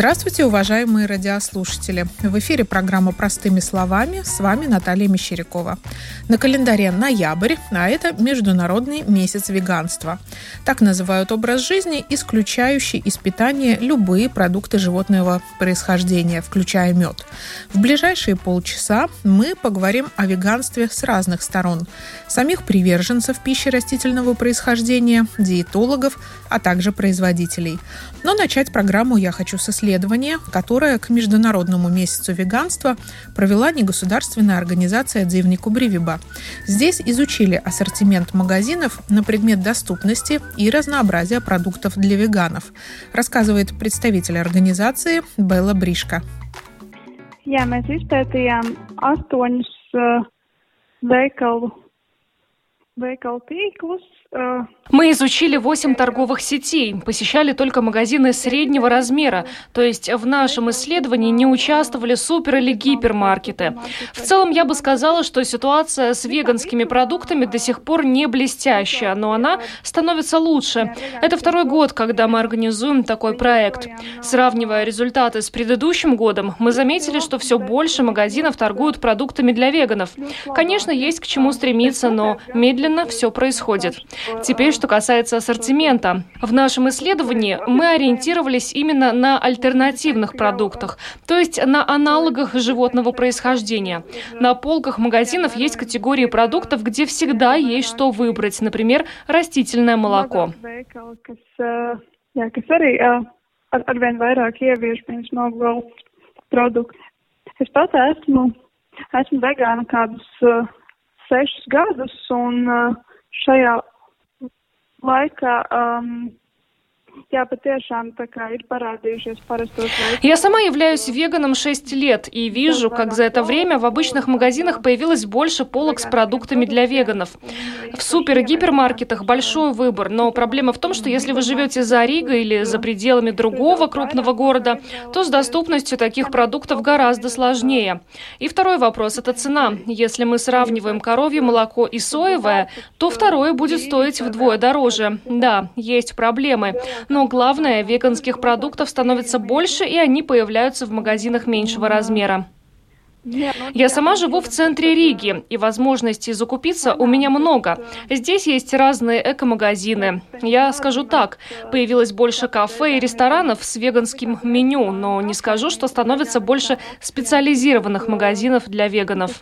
Здравствуйте, уважаемые радиослушатели! В эфире программа «Простыми словами». С вами Наталья Мещерякова. На календаре ноябрь, а это Международный месяц веганства. Так называют образ жизни, исключающий из питания любые продукты животного происхождения, включая мед. В ближайшие полчаса мы поговорим о веганстве с разных сторон. Самих приверженцев пищи растительного происхождения, диетологов, а также производителей. Но начать программу я хочу со следующего исследование, которое к Международному месяцу веганства провела негосударственная организация Дзивнику Бривиба. Здесь изучили ассортимент магазинов на предмет доступности и разнообразия продуктов для веганов, рассказывает представитель организации Белла Бришка. Jā, mēs izpētījām astoņus veikalu, veikalu tīklus, мы изучили 8 торговых сетей, посещали только магазины среднего размера, то есть в нашем исследовании не участвовали супер или гипермаркеты. В целом я бы сказала, что ситуация с веганскими продуктами до сих пор не блестящая, но она становится лучше. Это второй год, когда мы организуем такой проект. Сравнивая результаты с предыдущим годом, мы заметили, что все больше магазинов торгуют продуктами для веганов. Конечно, есть к чему стремиться, но медленно все происходит. Теперь, что касается ассортимента. В нашем исследовании мы ориентировались именно на альтернативных продуктах, то есть на аналогах животного происхождения. На полках магазинов есть категории продуктов, где всегда есть что выбрать, например, растительное молоко. nogalu produktu. Es esmu vegāna kādus uh, sešus gadus, un uh, šajā like uh, um, Я сама являюсь веганом 6 лет и вижу, как за это время в обычных магазинах появилось больше полок с продуктами для веганов. В супер- и гипермаркетах большой выбор, но проблема в том, что если вы живете за Ригой или за пределами другого крупного города, то с доступностью таких продуктов гораздо сложнее. И второй вопрос – это цена. Если мы сравниваем коровье молоко и соевое, то второе будет стоить вдвое дороже. Да, есть проблемы. Но главное, веганских продуктов становится больше, и они появляются в магазинах меньшего размера. Я сама живу в центре Риги, и возможностей закупиться у меня много. Здесь есть разные эко-магазины. Я скажу так, появилось больше кафе и ресторанов с веганским меню, но не скажу, что становится больше специализированных магазинов для веганов.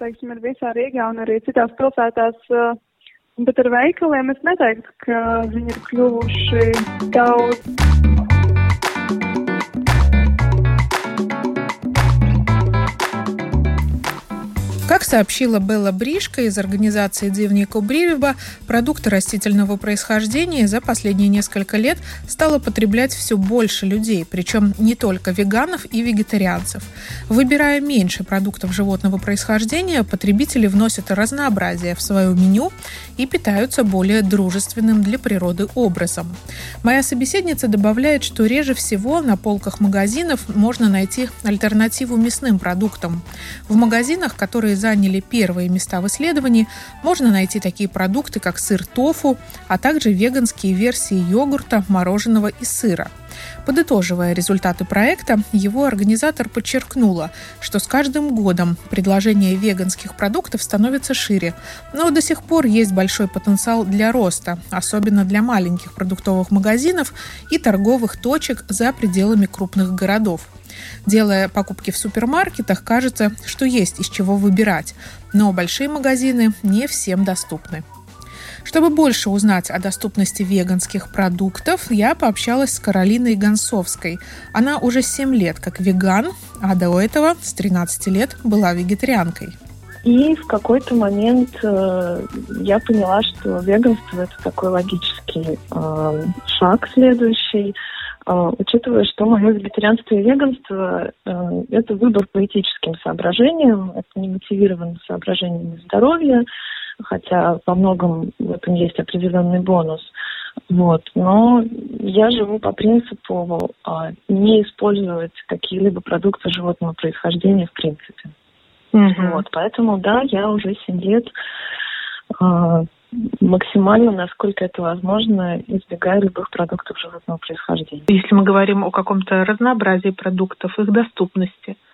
Bet ar veikaliem es neteiktu, ka viņi ir kļuvuši daudz. Как сообщила Белла Бришка из организации Дивнику Бривиба, продукты растительного происхождения за последние несколько лет стало потреблять все больше людей, причем не только веганов и вегетарианцев. Выбирая меньше продуктов животного происхождения, потребители вносят разнообразие в свое меню и питаются более дружественным для природы образом. Моя собеседница добавляет, что реже всего на полках магазинов можно найти альтернативу мясным продуктам. В магазинах, которые заняли первые места в исследовании, можно найти такие продукты, как сыр тофу, а также веганские версии йогурта, мороженого и сыра. Подытоживая результаты проекта, его организатор подчеркнула, что с каждым годом предложение веганских продуктов становится шире, но до сих пор есть большой потенциал для роста, особенно для маленьких продуктовых магазинов и торговых точек за пределами крупных городов. Делая покупки в супермаркетах, кажется, что есть из чего выбирать, но большие магазины не всем доступны. Чтобы больше узнать о доступности веганских продуктов, я пообщалась с Каролиной Гонцовской. Она уже 7 лет как веган, а до этого с 13 лет была вегетарианкой. И в какой-то момент э, я поняла, что веганство это такой логический э, шаг следующий. А, учитывая, что мое вегетарианство и веганство э, это выбор по этическим соображениям, это не мотивировано соображениями здоровья, хотя во многом в этом есть определенный бонус. Вот. Но я живу по принципу а, не использовать какие-либо продукты животного происхождения в принципе. Угу. Вот. Поэтому, да, я уже 7 лет а, максимально, насколько это возможно, избегаю любых продуктов животного происхождения. Если мы говорим о каком-то разнообразии продуктов, их доступности –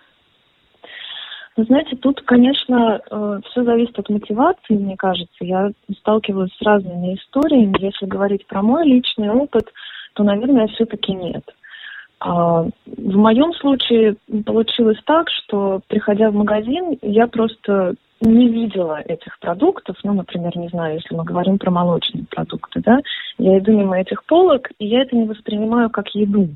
вы знаете, тут, конечно, э, все зависит от мотивации, мне кажется. Я сталкиваюсь с разными историями. Если говорить про мой личный опыт, то, наверное, все-таки нет. А, в моем случае получилось так, что, приходя в магазин, я просто не видела этих продуктов, ну, например, не знаю, если мы говорим про молочные продукты, да, я иду мимо этих полок, и я это не воспринимаю как еду.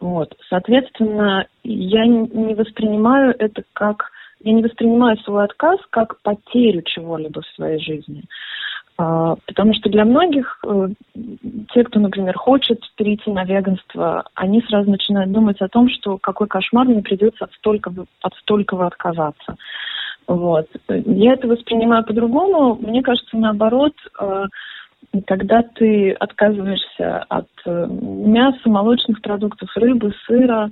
Вот. Соответственно, я не воспринимаю это как я не воспринимаю свой отказ как потерю чего-либо в своей жизни. А, потому что для многих, э, те, кто, например, хочет перейти на веганство, они сразу начинают думать о том, что какой кошмар мне придется от столько, от столького отказаться. Вот. Я это воспринимаю по-другому. Мне кажется, наоборот, э, когда ты отказываешься от э, мяса, молочных продуктов, рыбы, сыра,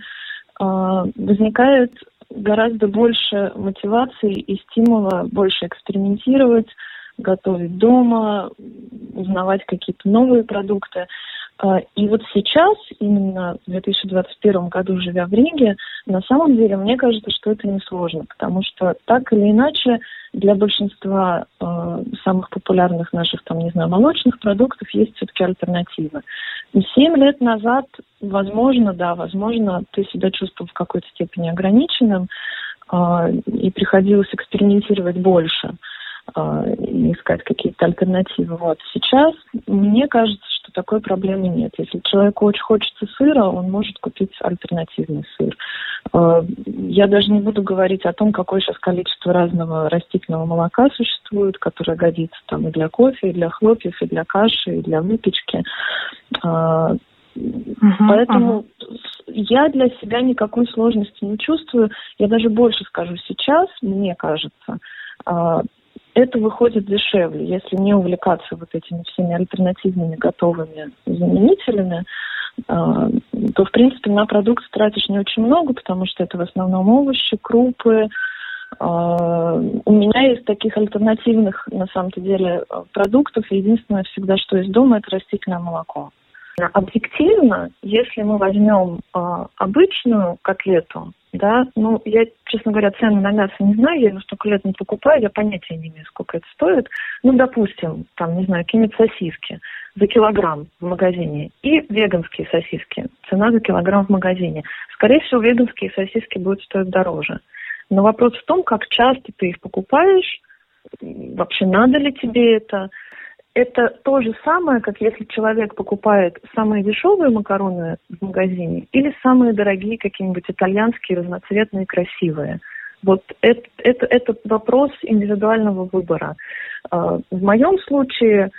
возникает гораздо больше мотивации и стимула больше экспериментировать, готовить дома, узнавать какие-то новые продукты. А, и вот сейчас, именно в 2021 году, живя в Риге, на самом деле мне кажется, что это несложно, потому что так или иначе для большинства э, самых популярных наших, там, не знаю, молочных продуктов есть все-таки альтернативы. Семь лет назад, возможно, да, возможно, ты себя чувствовал в какой-то степени ограниченным э, и приходилось экспериментировать больше. А, искать какие-то альтернативы. Вот сейчас мне кажется, что такой проблемы нет. Если человеку очень хочется сыра, он может купить альтернативный сыр. А, я даже не буду говорить о том, какое сейчас количество разного растительного молока существует, которое годится там и для кофе, и для хлопьев, и для каши, и для выпечки. Uh-huh, Поэтому uh-huh. я для себя никакой сложности не чувствую. Я даже больше скажу сейчас, мне кажется, это выходит дешевле. Если не увлекаться вот этими всеми альтернативными готовыми заменителями, а, то, в принципе, на продукт тратишь не очень много, потому что это в основном овощи, крупы. А, у меня есть таких альтернативных, на самом-то деле, продуктов. Единственное всегда, что есть дома, это растительное молоко. Объективно, если мы возьмем обычную котлету, да, ну, я, честно говоря, цены на мясо не знаю, я его столько лет не покупаю, я понятия не имею, сколько это стоит. Ну, допустим, там, не знаю, какие-нибудь сосиски за килограмм в магазине и веганские сосиски, цена за килограмм в магазине. Скорее всего, веганские сосиски будут стоить дороже. Но вопрос в том, как часто ты их покупаешь, вообще надо ли тебе это, это то же самое, как если человек покупает самые дешевые макароны в магазине или самые дорогие какие-нибудь итальянские, разноцветные, красивые. Вот это, это, это вопрос индивидуального выбора. А, в моем случае,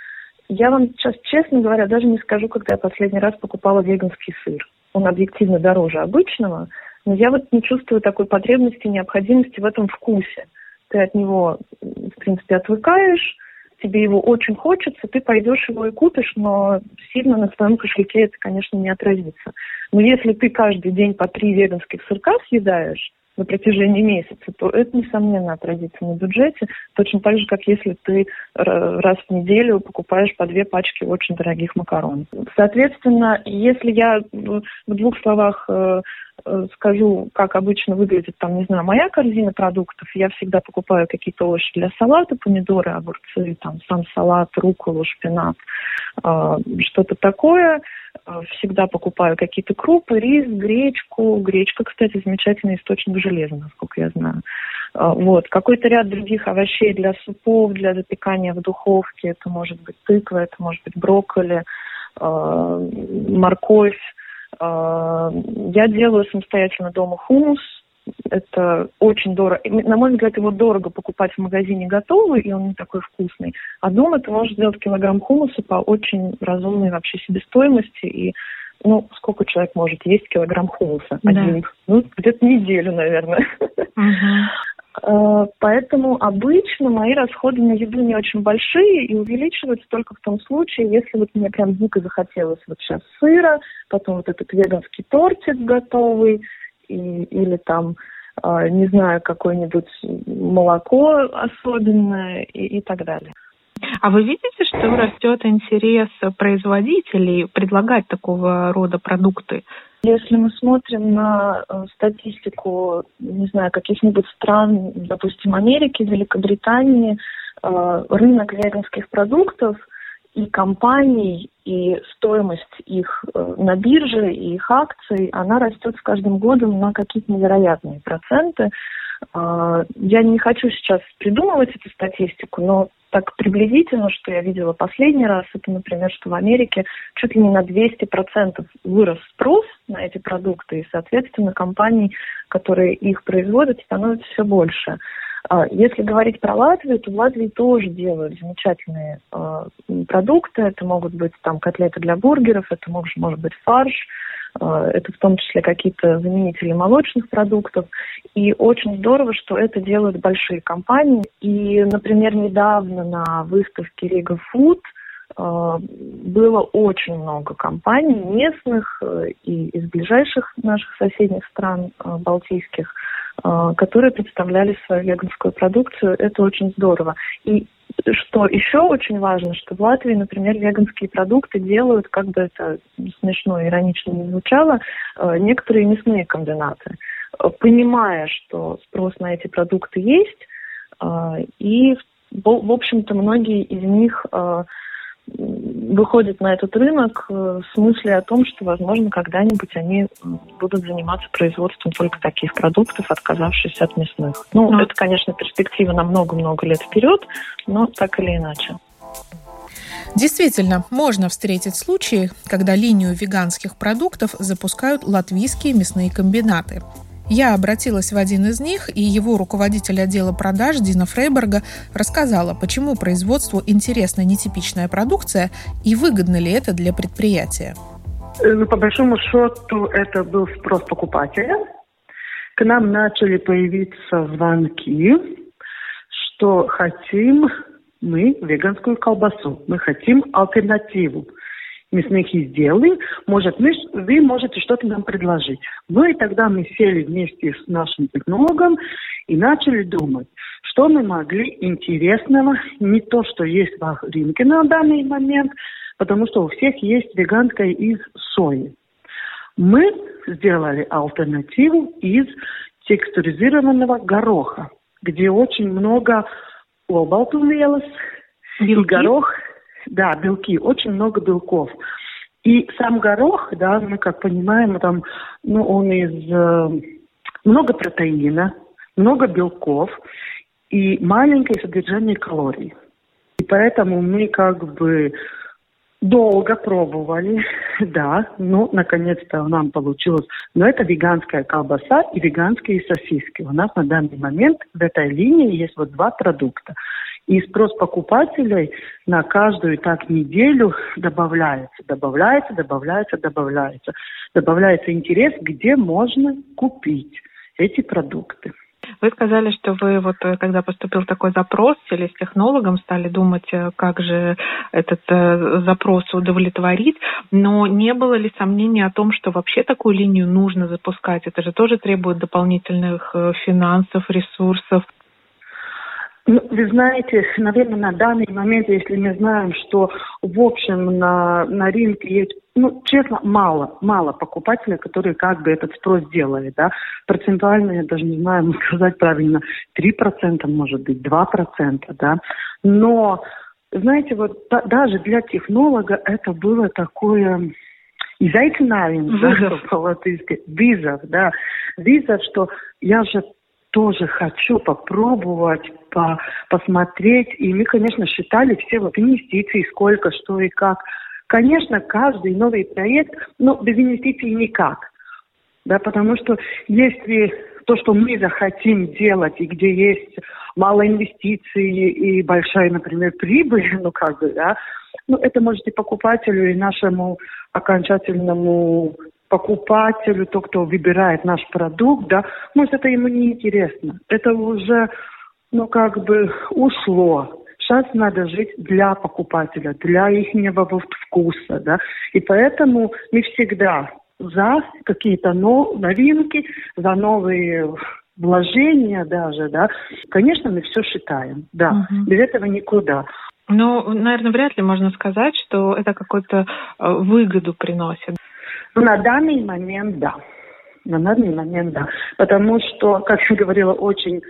я вам сейчас, честно говоря, даже не скажу, когда я последний раз покупала веганский сыр. Он объективно дороже обычного, но я вот не чувствую такой потребности, необходимости в этом вкусе. Ты от него, в принципе, отвыкаешь, тебе его очень хочется, ты пойдешь его и купишь, но сильно на своем кошельке это, конечно, не отразится. Но если ты каждый день по три веганских сырка съедаешь на протяжении месяца, то это, несомненно, отразится на бюджете, точно так же, как если ты раз в неделю покупаешь по две пачки очень дорогих макарон. Соответственно, если я в двух словах э, Э, скажу, как обычно выглядит там, не знаю, моя корзина продуктов. Я всегда покупаю какие-то овощи для салата, помидоры, огурцы, там сам салат, руколу, шпинат, э, что-то такое. Э, всегда покупаю какие-то крупы, рис, гречку. Гречка, кстати, замечательный источник железа, насколько я знаю. Вот. Какой-то ряд других овощей для супов, для запекания в духовке. Это может быть тыква, это может быть брокколи, морковь а, я делаю самостоятельно дома хумус. Это очень дорого. На мой взгляд, его дорого покупать в магазине готовый, и он не такой вкусный. А дома ты можешь сделать килограмм хумуса по очень разумной вообще себестоимости. И ну, сколько человек может есть килограмм хумуса? Да. Один. Ну, где-то неделю, наверное. Угу. Поэтому обычно мои расходы на еду не очень большие и увеличиваются только в том случае, если вот мне прям дико захотелось вот сейчас сыра, потом вот этот веганский тортик готовый, и, или там, э, не знаю, какое-нибудь молоко особенное и, и так далее. А вы видите, что растет интерес производителей предлагать такого рода продукты? Если мы смотрим на э, статистику, не знаю, каких-нибудь стран, допустим, Америки, Великобритании, э, рынок веганских продуктов и компаний, и стоимость их э, на бирже, и их акций, она растет с каждым годом на какие-то невероятные проценты. Я не хочу сейчас придумывать эту статистику, но так приблизительно, что я видела последний раз, это, например, что в Америке чуть ли не на 200% вырос спрос на эти продукты, и, соответственно, компаний, которые их производят, становится все больше. А, если говорить про Латвию, то в Латвии тоже делают замечательные э, продукты. Это могут быть там котлеты для бургеров, это может, может быть фарш, это в том числе какие-то заменители молочных продуктов. И очень здорово, что это делают большие компании. И, например, недавно на выставке Riga Food а, было очень много компаний местных э, и из ближайших наших соседних стран а, балтийских, которые представляли свою веганскую продукцию. Это очень здорово. И что еще очень важно, что в Латвии, например, веганские продукты делают, как бы это смешно, иронично не звучало, э, некоторые мясные комбинаты, э, понимая, что спрос на эти продукты есть, э, и, в общем-то, многие из них выходят на этот рынок в смысле о том, что, возможно, когда-нибудь они будут заниматься производством только таких продуктов, отказавшись от мясных. Ну, mm. это, конечно, перспектива на много-много лет вперед, но так или иначе. Действительно, можно встретить случаи, когда линию веганских продуктов запускают латвийские мясные комбинаты. Я обратилась в один из них, и его руководитель отдела продаж Дина Фрейберга рассказала, почему производству интересна нетипичная продукция и выгодно ли это для предприятия. Э, ну, по большому счету, это был спрос покупателя. К нам начали появиться звонки, что хотим мы веганскую колбасу, мы хотим альтернативу мясных изделий, может, мы, вы можете что-то нам предложить. Ну и тогда мы сели вместе с нашим технологом и начали думать, что мы могли интересного, не то, что есть в рынке на данный момент, потому что у всех есть веганская из сои. Мы сделали альтернативу из текстуризированного гороха, где очень много олбалтувелос и горох – да, белки, очень много белков. И сам горох, да, мы как понимаем, там, ну, он из э, много протеина, много белков и маленькое содержание калорий. И поэтому мы как бы долго пробовали, да, ну, наконец-то нам получилось. Но это веганская колбаса и веганские сосиски. У нас на данный момент в этой линии есть вот два продукта. И спрос покупателей на каждую так неделю добавляется, добавляется, добавляется, добавляется. Добавляется интерес, где можно купить эти продукты. Вы сказали, что вы вот, э, когда поступил такой запрос, или с технологом стали думать, э, как же этот э, запрос удовлетворить, но не было ли сомнений о том, что вообще такую линию нужно запускать? Это же тоже требует дополнительных финансов, ресурсов. Вы знаете, наверное, на данный момент, если мы знаем, что в общем на, на рынке есть, ну, честно, мало, мало покупателей, которые как бы этот спрос делали, да. Процентуально, я даже не знаю, сказать правильно, 3%, может быть, 2%, да. Но, знаете, вот да, даже для технолога это было такое изайкнавим, да, по-латышски, вызов, да, вызов, что я же тоже хочу попробовать, по, посмотреть. И мы, конечно, считали все вот инвестиции, сколько, что и как. Конечно, каждый новый проект, но без инвестиций никак. Да, потому что если то, что мы захотим делать, и где есть мало инвестиций и большая, например, прибыль, ну как бы, да, ну это может и покупателю, и нашему окончательному покупателю, тот, кто выбирает наш продукт, да, может, это ему не интересно. Это уже, ну, как бы ушло. Сейчас надо жить для покупателя, для их вкуса, да. И поэтому мы всегда за какие-то новинки, за новые вложения даже, да. Конечно, мы все считаем, да. Угу. Без этого никуда. Ну, наверное, вряд ли можно сказать, что это какую-то э, выгоду приносит. Ну, на данный момент, да. На данный момент, да. Потому что, как я говорила, очень,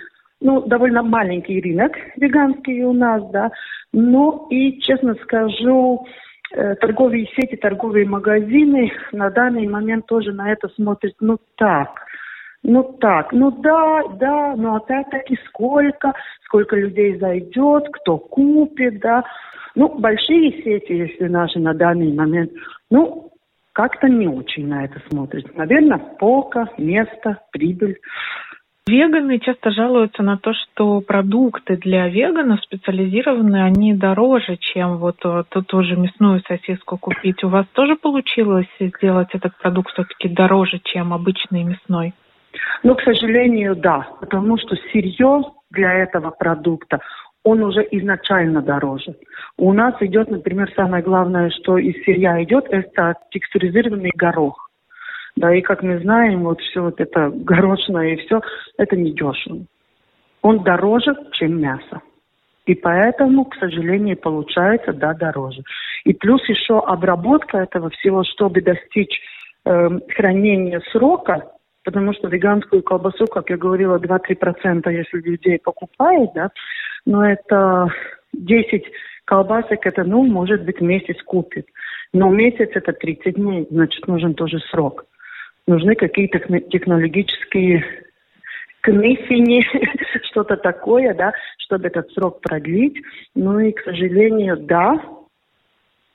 ну, довольно маленький рынок веганский у нас, да. Ну, и, честно скажу, э, торговые сети, торговые магазины на данный момент тоже на это смотрят, ну, так – ну так, ну да, да, но опять-таки сколько, сколько людей зайдет, кто купит, да. Ну, большие сети, если наши на данный момент, ну, как-то не очень на это смотрят. Наверное, полка, место, прибыль. Веганы часто жалуются на то, что продукты для веганов специализированные, они дороже, чем вот э, ту, ту же мясную сосиску купить. У вас тоже получилось сделать этот продукт все-таки дороже, чем обычный мясной? Ну, к сожалению, да, потому что сырье для этого продукта, он уже изначально дороже. У нас идет, например, самое главное, что из сырья идет, это текстуризированный горох. Да, и как мы знаем, вот все вот это горошное и все, это не дешево. Он дороже, чем мясо. И поэтому, к сожалению, получается, да, дороже. И плюс еще обработка этого всего, чтобы достичь э, хранения срока, потому что веганскую колбасу, как я говорила, 2-3% если людей покупает, да, но это 10 колбасок, это, ну, может быть, месяц купит. Но месяц это 30 дней, значит, нужен тоже срок. Нужны какие-то технологические комиссии, что-то такое, да, чтобы этот срок продлить. Ну и, к сожалению, да,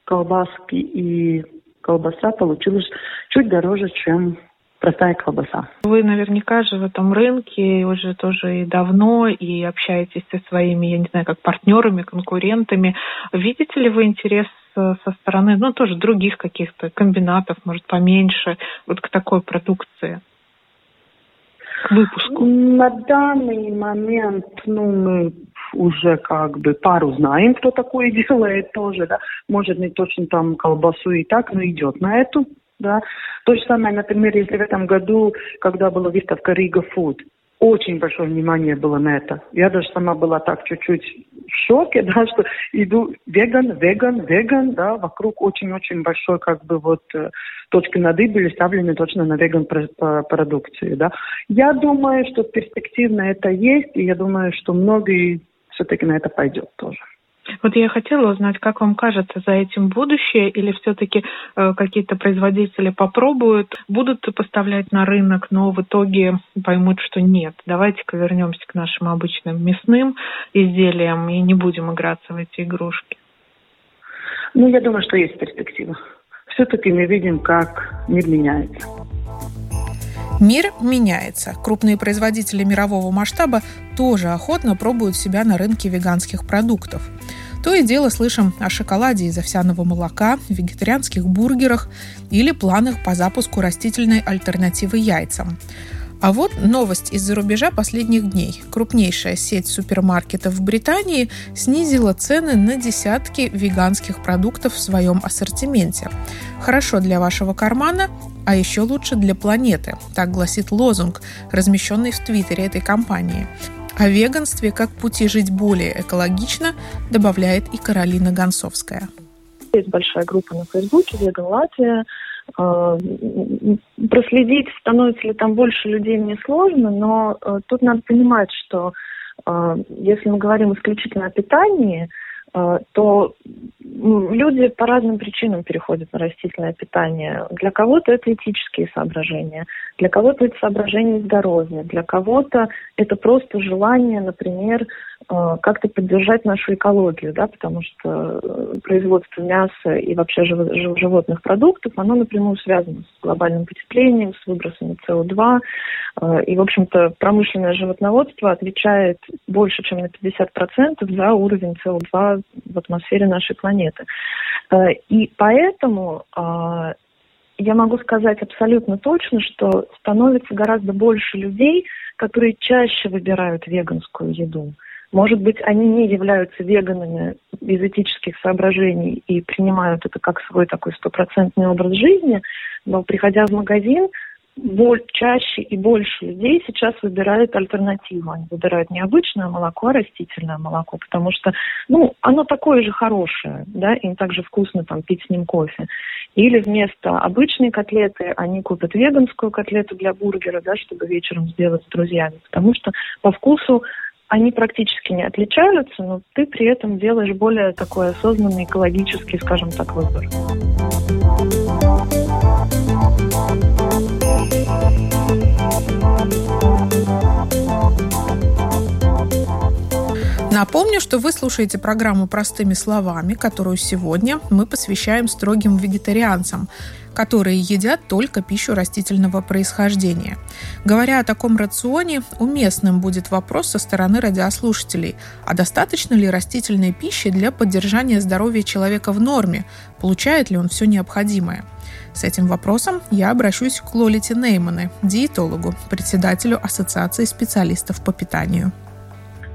колбаски и колбаса получилась чуть дороже, чем простая колбаса. Вы наверняка же в этом рынке уже тоже и давно, и общаетесь со своими, я не знаю, как партнерами, конкурентами. Видите ли вы интерес со стороны, ну, тоже других каких-то комбинатов, может, поменьше, вот к такой продукции? К выпуску? На данный момент, ну, мы уже как бы пару знаем, кто такое делает тоже, да. Может, не точно там колбасу и так, но идет на эту да. То же самое, например, если в этом году, когда была выставка Рига Фуд, очень большое внимание было на это. Я даже сама была так чуть-чуть в шоке, да, что иду веган, веган, веган, да, вокруг очень-очень большой как бы вот э, точки над «и» были ставлены точно на веган продукцию, да. Я думаю, что перспективно это есть, и я думаю, что многие все-таки на это пойдет тоже. Вот я хотела узнать, как вам кажется, за этим будущее или все-таки э, какие-то производители попробуют, будут поставлять на рынок, но в итоге поймут, что нет. Давайте-ка вернемся к нашим обычным мясным изделиям и не будем играться в эти игрушки. Ну, я думаю, что есть перспектива. Все-таки мы видим, как мир меняется. Мир меняется. Крупные производители мирового масштаба тоже охотно пробуют себя на рынке веганских продуктов. То и дело слышим о шоколаде из овсяного молока, вегетарианских бургерах или планах по запуску растительной альтернативы яйцам. А вот новость из-за рубежа последних дней. Крупнейшая сеть супермаркетов в Британии снизила цены на десятки веганских продуктов в своем ассортименте. Хорошо для вашего кармана, а еще лучше для планеты. Так гласит лозунг, размещенный в Твиттере этой компании. О веганстве как пути жить более экологично добавляет и Каролина Гонцовская. Есть большая группа на Фейсбуке «Веган Латвия». А, проследить, становится ли там больше людей, мне сложно, но а, тут надо понимать, что а, если мы говорим исключительно о питании, то люди по разным причинам переходят на растительное питание. Для кого-то это этические соображения, для кого-то это соображение здоровья, для кого-то это просто желание, например, э, как-то поддержать нашу экологию, да, потому что э, производство мяса и вообще животных продуктов, оно напрямую связано с глобальным потеплением, с выбросами СО2. Э, и, в общем-то, промышленное животноводство отвечает больше, чем на 50% за уровень СО2 в атмосфере нашей планеты. Э, и поэтому э, я могу сказать абсолютно точно, что становится гораздо больше людей, которые чаще выбирают веганскую еду. Может быть, они не являются веганами из этических соображений и принимают это как свой такой стопроцентный образ жизни, но приходя в магазин, боль, чаще и больше людей сейчас выбирают альтернативу. Они выбирают не обычное молоко, а растительное молоко, потому что, ну, оно такое же хорошее, да, им также вкусно там пить с ним кофе. Или вместо обычной котлеты они купят веганскую котлету для бургера, да, чтобы вечером сделать с друзьями, потому что по вкусу они практически не отличаются, но ты при этом делаешь более такой осознанный экологический, скажем так, выбор. Напомню, что вы слушаете программу «Простыми словами», которую сегодня мы посвящаем строгим вегетарианцам, которые едят только пищу растительного происхождения. Говоря о таком рационе, уместным будет вопрос со стороны радиослушателей, а достаточно ли растительной пищи для поддержания здоровья человека в норме, получает ли он все необходимое. С этим вопросом я обращусь к Лолите Неймане, диетологу, председателю Ассоциации специалистов по питанию.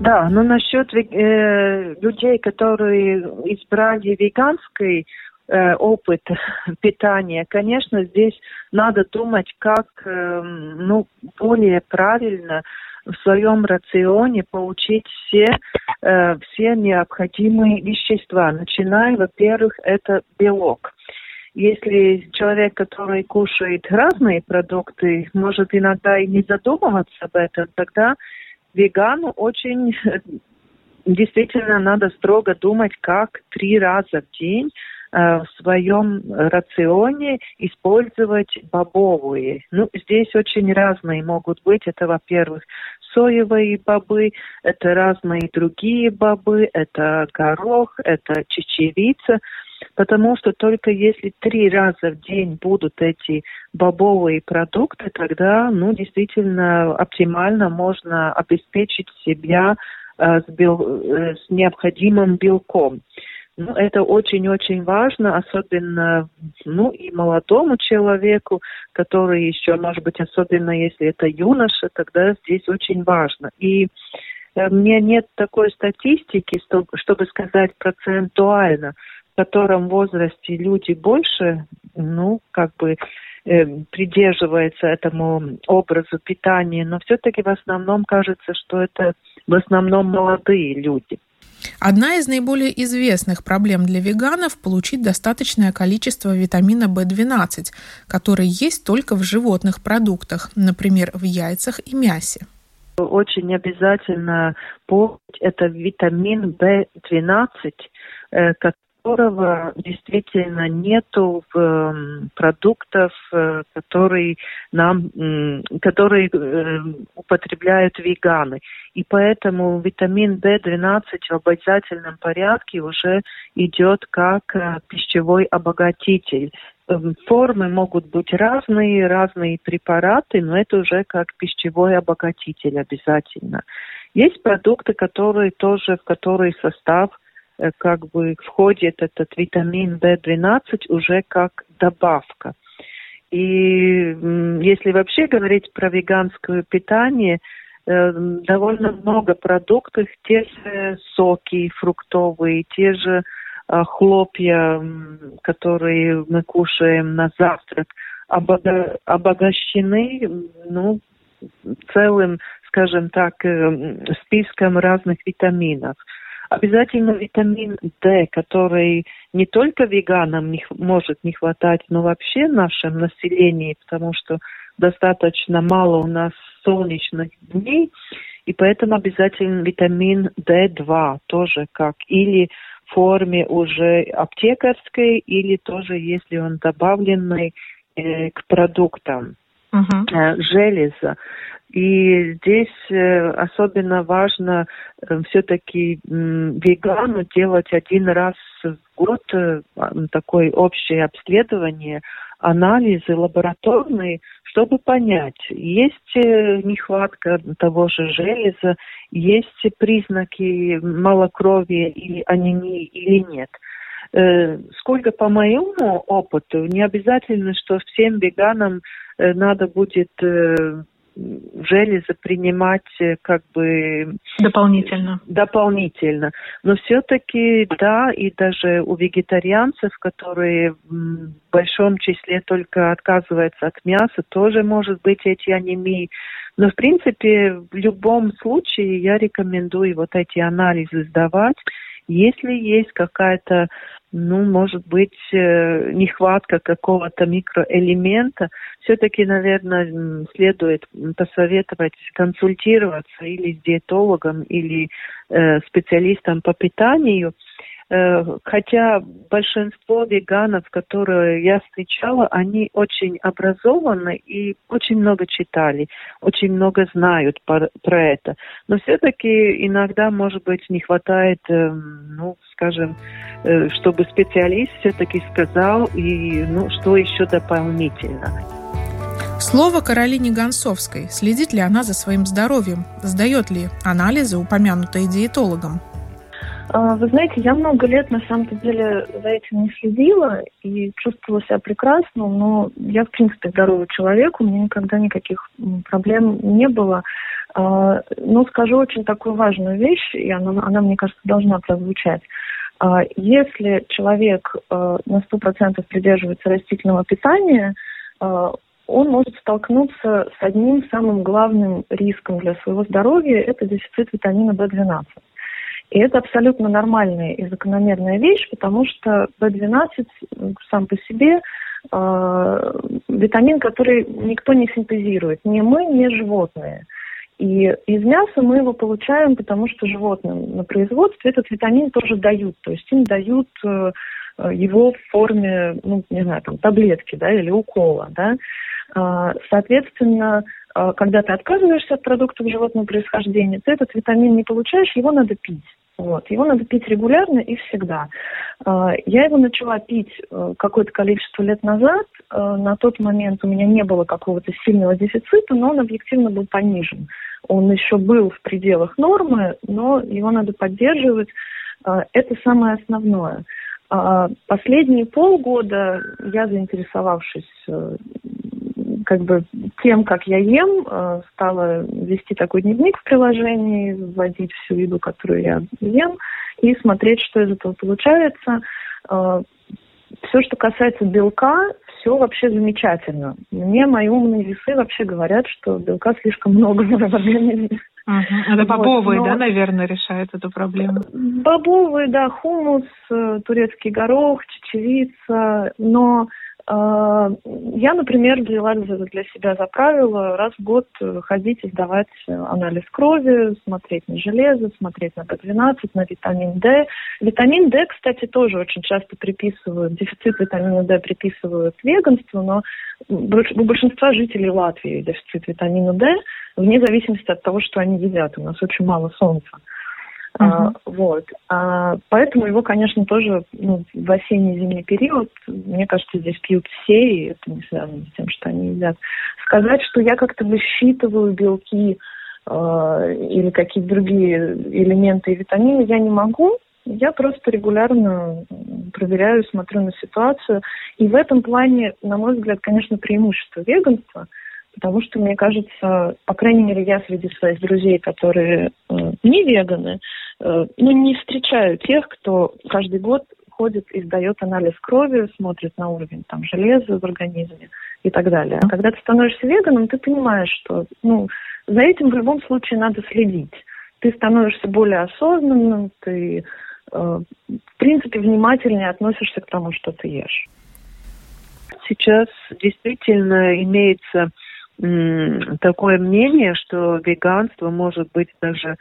Да, но насчет э, людей, которые избрали веганский э, опыт питания, конечно, здесь надо думать, как э, ну, более правильно в своем рационе получить все, э, все необходимые вещества. Начиная, во-первых, это белок. Если человек, который кушает разные продукты, может иногда и не задумываться об этом, тогда вегану очень действительно надо строго думать, как три раза в день э, в своем рационе использовать бобовые. Ну, здесь очень разные могут быть. Это, во-первых, соевые бобы, это разные другие бобы, это горох, это чечевица потому что только если три раза в день будут эти бобовые продукты, тогда, ну, действительно, оптимально можно обеспечить себя э, с, бел, э, с необходимым белком. Ну, это очень-очень важно, особенно, ну, и молодому человеку, который еще, может быть, особенно если это юноша, тогда здесь очень важно. И э, у меня нет такой статистики, чтобы сказать процентуально, в котором возрасте люди больше, ну, как бы э, придерживаются этому образу питания, но все-таки в основном кажется, что это в основном молодые люди. Одна из наиболее известных проблем для веганов – получить достаточное количество витамина В12, который есть только в животных продуктах, например, в яйцах и мясе. Очень обязательно помнить это витамин В12, которого действительно нету эм, продуктов, э, которые нам, которые э, употребляют веганы. И поэтому витамин В12 в обязательном порядке уже идет как э, пищевой обогатитель. Эм, формы могут быть разные, разные препараты, но это уже как пищевой обогатитель обязательно. Есть продукты, которые тоже, в которые состав – Э, как бы входит этот витамин В12 уже как добавка. И если вообще говорить про веганское питание, э, довольно много продуктов, те же соки фруктовые, те же э, хлопья, которые мы кушаем на завтрак, обогащены ну, целым, скажем так, списком разных витаминов. Обязательно витамин D, который не только веганам не, может не хватать, но вообще нашем населении, потому что достаточно мало у нас солнечных дней, и поэтому обязательно витамин D2 тоже как или в форме уже аптекарской, или тоже если он добавленный э, к продуктам. Э, железа. И здесь э, особенно важно э, все-таки вегану делать один раз в год такое общее обследование, анализы лабораторные, чтобы понять, есть нехватка того же железа, есть признаки малокровия или анемии или нет. Э, сколько по моему опыту, не обязательно, что всем веганам э, надо будет э, железо принимать как бы дополнительно. Дополнительно. Но все-таки да, и даже у вегетарианцев, которые в большом числе только отказываются от мяса, тоже может быть эти анемии. Но в принципе в любом случае я рекомендую вот эти анализы сдавать. Если есть какая-то ну, может быть, э, нехватка какого-то микроэлемента, все-таки, наверное, следует посоветовать консультироваться или с диетологом, или э, специалистом по питанию, хотя большинство веганов, которые я встречала, они очень образованы и очень много читали, очень много знают про это. Но все-таки иногда, может быть, не хватает, э, ну, скажем, э, чтобы специалист все-таки сказал, и, ну, что еще дополнительно. Слово Каролине Гонцовской. Следит ли она за своим здоровьем? Сдает ли анализы, упомянутые диетологом? А, вы знаете, я много лет на самом-то деле за этим не следила и чувствовала себя прекрасно, но я, в принципе, здоровый человек, у меня никогда никаких проблем не было. А, но скажу очень такую важную вещь, и она, она мне кажется, должна прозвучать. А, если человек на сто процентов придерживается растительного питания, он может столкнуться с одним самым главным риском для своего здоровья – это дефицит витамина В12. И это абсолютно нормальная и закономерная вещь, потому что B12 сам по себе э, витамин, который никто не синтезирует, ни мы, ни животные. И из мяса мы его получаем, потому что животным на производстве этот витамин тоже дают. То есть им дают э, его в форме, ну, не знаю, там, таблетки, да, или укола, да. Э, соответственно, когда ты отказываешься от продуктов животного происхождения, ты этот витамин не получаешь, его надо пить. Вот. Его надо пить регулярно и всегда. А, я его начала пить э, какое-то количество лет назад. Э, на тот момент у меня не было какого-то сильного дефицита, но он объективно был понижен. Он еще был в пределах нормы, но его надо поддерживать. А, это самое основное. Последние полгода я, заинтересовавшись э, как бы тем, как я ем, э, стала вести такой дневник в приложении, вводить всю еду, которую я ем, и смотреть, что из этого получается. Э, все, что касается белка, все вообще замечательно. Мне мои умные весы вообще говорят, что белка слишком много в организме. Угу. Это бобовые, вот, но... да, наверное, решают эту проблему? Бобовые, да, хумус, э, турецкий горох, чечевица, но я, например, взяла для себя за правило раз в год ходить и сдавать анализ крови, смотреть на железо, смотреть на B12, на витамин D. Витамин D, кстати, тоже очень часто приписывают, дефицит витамина D приписывают веганству, но у большинства жителей Латвии дефицит витамина D, вне зависимости от того, что они едят. У нас очень мало солнца. Uh-huh. А, вот. А, поэтому его, конечно, тоже ну, в осенне-зимний период, мне кажется, здесь пьют все, и это не связано с тем, что они едят. Сказать, что я как-то высчитываю белки э, или какие-то другие элементы и витамины, я не могу. Я просто регулярно проверяю, смотрю на ситуацию. И в этом плане, на мой взгляд, конечно, преимущество веганства – Потому что, мне кажется, по крайней мере, я среди своих друзей, которые э, не веганы, э, ну, не встречаю тех, кто каждый год ходит и сдает анализ крови, смотрит на уровень там, железа в организме и так далее. А когда ты становишься веганом, ты понимаешь, что ну, за этим в любом случае надо следить. Ты становишься более осознанным, ты, э, в принципе, внимательнее относишься к тому, что ты ешь. Сейчас действительно имеется такое мнение, что веганство может быть даже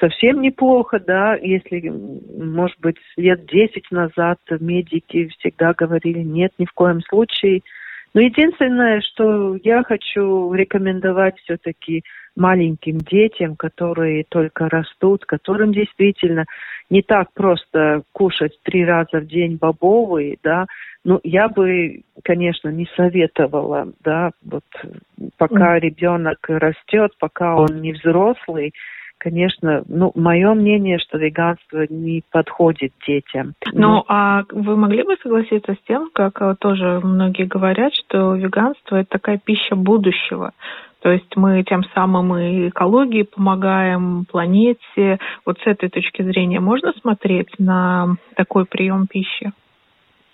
совсем неплохо, да, если, может быть, лет десять назад медики всегда говорили, нет, ни в коем случае. Но единственное, что я хочу рекомендовать все-таки маленьким детям, которые только растут, которым действительно не так просто кушать три раза в день бобовые, да, ну, я бы, конечно, не советовала, да, вот пока ребенок растет, пока он не взрослый, конечно, ну, мое мнение, что веганство не подходит детям. Ну, а вы могли бы согласиться с тем, как э, тоже многие говорят, что веганство – это такая пища будущего? То есть мы тем самым и экологии помогаем, планете. Вот с этой точки зрения можно смотреть на такой прием пищи?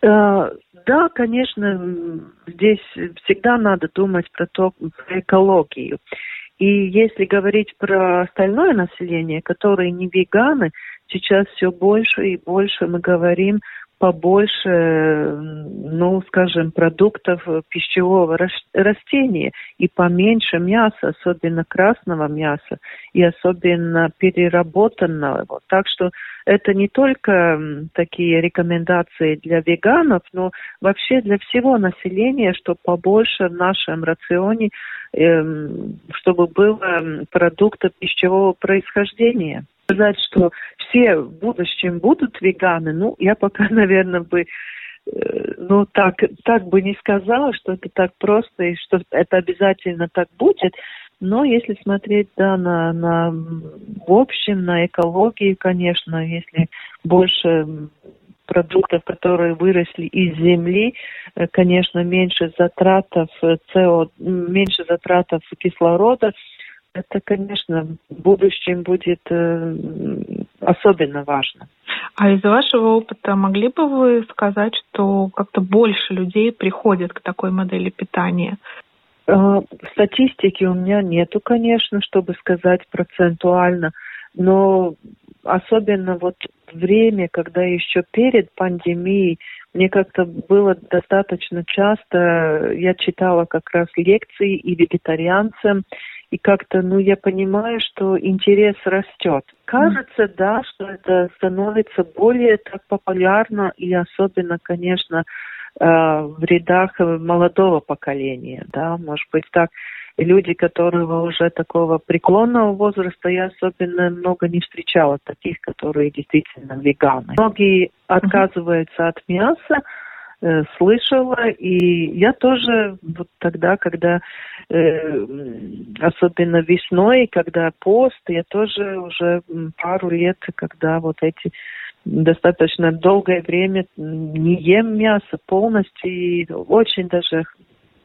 Э, да, конечно, здесь всегда надо думать про то, про экологию. И если говорить про остальное население, которые не веганы, сейчас все больше и больше мы говорим побольше, ну, скажем, продуктов пищевого растения и поменьше мяса, особенно красного мяса и особенно переработанного. Так что это не только такие рекомендации для веганов, но вообще для всего населения, что побольше в нашем рационе, эм, чтобы было продуктов пищевого происхождения сказать, что все в будущем будут веганы, ну, я пока, наверное, бы э, ну, так, так бы не сказала, что это так просто и что это обязательно так будет. Но если смотреть, да, на, на в общем, на экологию, конечно, если больше продуктов, которые выросли из земли, э, конечно, меньше затратов СО, меньше затратов кислорода, это, конечно, в будущем будет э, особенно важно. А из вашего опыта могли бы вы сказать, что как-то больше людей приходят к такой модели питания? Э, статистики у меня нету, конечно, чтобы сказать процентуально, но особенно вот время, когда еще перед пандемией, мне как-то было достаточно часто, я читала как раз лекции и вегетарианцам, и как-то, ну, я понимаю, что интерес растет. Кажется, да, что это становится более так популярно и особенно, конечно, э, в рядах молодого поколения, да, может быть так. Люди, которого уже такого преклонного возраста, я особенно много не встречала таких, которые действительно веганы. Многие отказываются от мяса, э, слышала, и я тоже вот тогда, когда э, особенно весной, когда пост, я тоже уже пару лет, когда вот эти достаточно долгое время не ем мясо полностью, и очень даже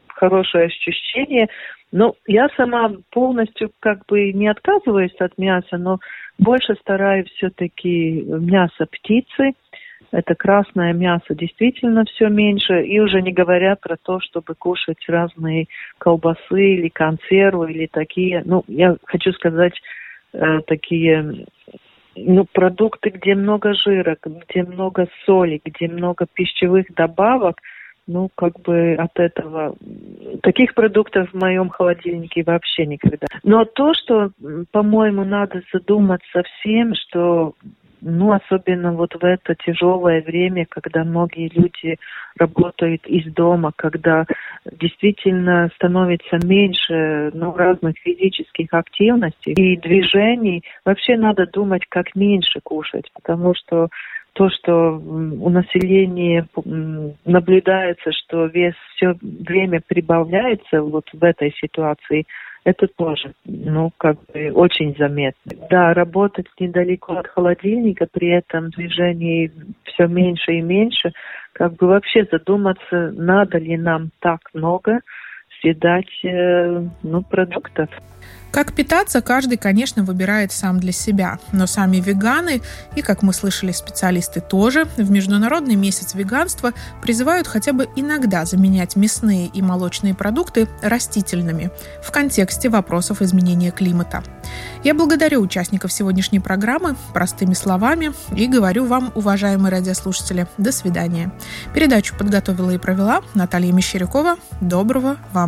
хорошее ощущение. Но я сама полностью как бы не отказываюсь от мяса, но больше стараюсь все-таки мясо птицы, это красное мясо действительно все меньше, и уже не говоря про то, чтобы кушать разные колбасы или консервы или такие, ну, я хочу сказать, э, такие ну, продукты, где много жира, где много соли, где много пищевых добавок, ну, как бы от этого... Таких продуктов в моем холодильнике вообще никогда. Но то, что, по-моему, надо задуматься всем, что ну, особенно вот в это тяжелое время, когда многие люди работают из дома, когда действительно становится меньше ну, разных физических активностей и движений, вообще надо думать, как меньше кушать, потому что то, что у населения наблюдается, что вес все время прибавляется вот в этой ситуации, это тоже, ну, как бы очень заметно. Да, работать недалеко от холодильника, при этом движений все меньше и меньше, как бы вообще задуматься, надо ли нам так много съедать, э, ну, продуктов. Как питаться, каждый, конечно, выбирает сам для себя. Но сами веганы, и, как мы слышали, специалисты тоже, в Международный месяц веганства призывают хотя бы иногда заменять мясные и молочные продукты растительными в контексте вопросов изменения климата. Я благодарю участников сегодняшней программы простыми словами и говорю вам, уважаемые радиослушатели, до свидания. Передачу подготовила и провела Наталья Мещерякова. Доброго вам